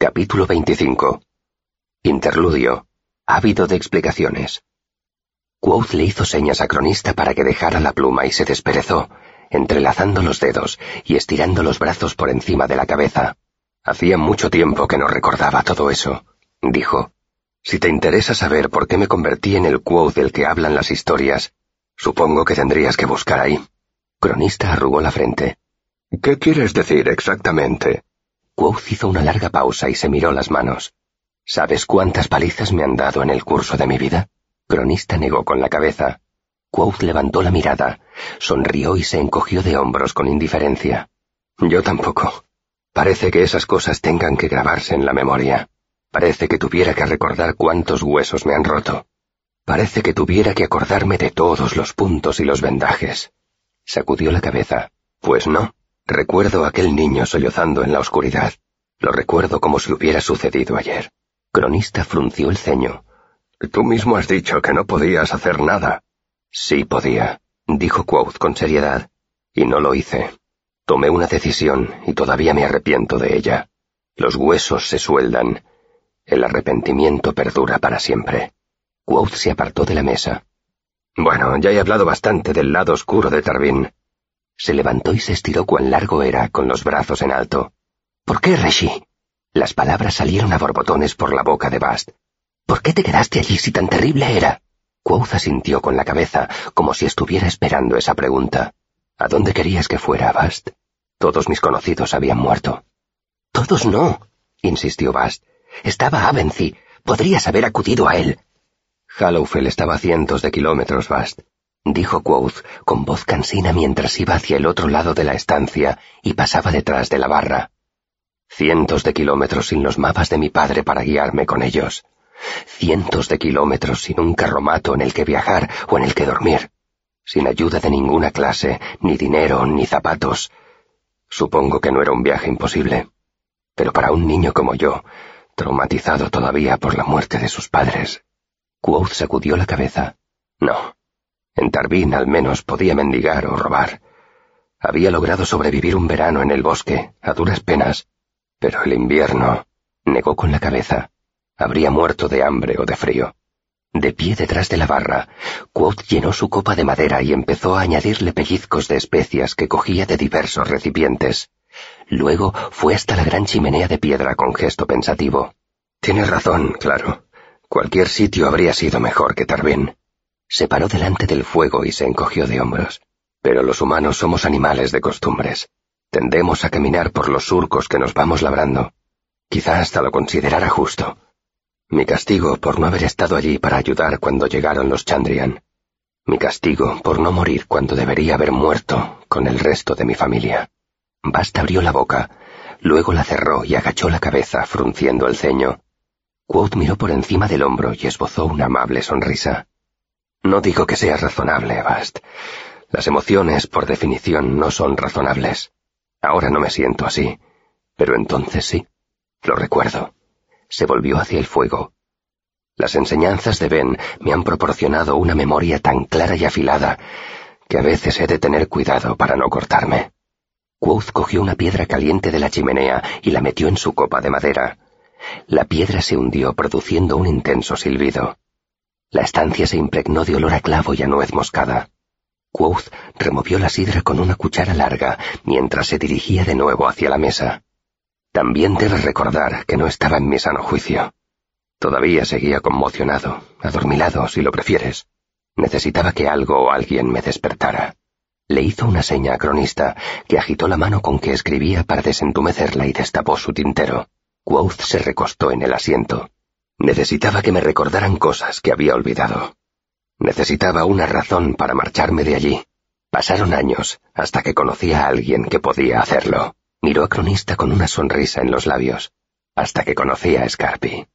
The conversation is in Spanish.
Capítulo 25. Interludio. Ávido de explicaciones. Quoth le hizo señas a Cronista para que dejara la pluma y se desperezó, entrelazando los dedos y estirando los brazos por encima de la cabeza. Hacía mucho tiempo que no recordaba todo eso, dijo. Si te interesa saber por qué me convertí en el Quoth del que hablan las historias, supongo que tendrías que buscar ahí. Cronista arrugó la frente. ¿Qué quieres decir exactamente? Quoth hizo una larga pausa y se miró las manos. ¿Sabes cuántas palizas me han dado en el curso de mi vida? Cronista negó con la cabeza. Quoth levantó la mirada, sonrió y se encogió de hombros con indiferencia. Yo tampoco. Parece que esas cosas tengan que grabarse en la memoria. Parece que tuviera que recordar cuántos huesos me han roto. Parece que tuviera que acordarme de todos los puntos y los vendajes. Sacudió la cabeza. Pues no. Recuerdo a aquel niño sollozando en la oscuridad. Lo recuerdo como si hubiera sucedido ayer. Cronista frunció el ceño. Tú mismo has dicho que no podías hacer nada. Sí podía, dijo Quoth con seriedad, y no lo hice. Tomé una decisión y todavía me arrepiento de ella. Los huesos se sueldan. El arrepentimiento perdura para siempre. Quoth se apartó de la mesa. Bueno, ya he hablado bastante del lado oscuro de Tarbin. Se levantó y se estiró cuán largo era, con los brazos en alto. ¿Por qué, Reshi? Las palabras salieron a borbotones por la boca de Bast. ¿Por qué te quedaste allí si tan terrible era? Quoth asintió con la cabeza, como si estuviera esperando esa pregunta. ¿A dónde querías que fuera, Bast? Todos mis conocidos habían muerto. Todos no, insistió Bast. Estaba Avency. Podrías haber acudido a él. Hallowfell estaba a cientos de kilómetros, Bast, dijo Quoth con voz cansina mientras iba hacia el otro lado de la estancia y pasaba detrás de la barra. Cientos de kilómetros sin los mapas de mi padre para guiarme con ellos. Cientos de kilómetros sin un carromato en el que viajar o en el que dormir. Sin ayuda de ninguna clase, ni dinero, ni zapatos. Supongo que no era un viaje imposible. Pero para un niño como yo, traumatizado todavía por la muerte de sus padres, Quoth sacudió la cabeza. No. En Tarbín al menos podía mendigar o robar. Había logrado sobrevivir un verano en el bosque, a duras penas. Pero el invierno... negó con la cabeza habría muerto de hambre o de frío. De pie detrás de la barra, Quoth llenó su copa de madera y empezó a añadirle pellizcos de especias que cogía de diversos recipientes. Luego fue hasta la gran chimenea de piedra con gesto pensativo. Tienes razón, claro. Cualquier sitio habría sido mejor que Tarbín. Se paró delante del fuego y se encogió de hombros. Pero los humanos somos animales de costumbres. Tendemos a caminar por los surcos que nos vamos labrando. Quizá hasta lo considerara justo. Mi castigo por no haber estado allí para ayudar cuando llegaron los Chandrian. Mi castigo por no morir cuando debería haber muerto con el resto de mi familia. Basta abrió la boca, luego la cerró y agachó la cabeza, frunciendo el ceño. Quoth miró por encima del hombro y esbozó una amable sonrisa. No digo que sea razonable, Bast. Las emociones, por definición, no son razonables. Ahora no me siento así, pero entonces sí. Lo recuerdo se volvió hacia el fuego. Las enseñanzas de Ben me han proporcionado una memoria tan clara y afilada que a veces he de tener cuidado para no cortarme. Quoth cogió una piedra caliente de la chimenea y la metió en su copa de madera. La piedra se hundió produciendo un intenso silbido. La estancia se impregnó de olor a clavo y a nuez moscada. Quoth removió la sidra con una cuchara larga mientras se dirigía de nuevo hacia la mesa. También debes recordar que no estaba en mi sano juicio. Todavía seguía conmocionado, adormilado, si lo prefieres. Necesitaba que algo o alguien me despertara. Le hizo una seña a cronista, que agitó la mano con que escribía para desentumecerla y destapó su tintero. Quoth se recostó en el asiento. Necesitaba que me recordaran cosas que había olvidado. Necesitaba una razón para marcharme de allí. Pasaron años hasta que conocí a alguien que podía hacerlo. Miró a Cronista con una sonrisa en los labios, hasta que conocí a Scarpi.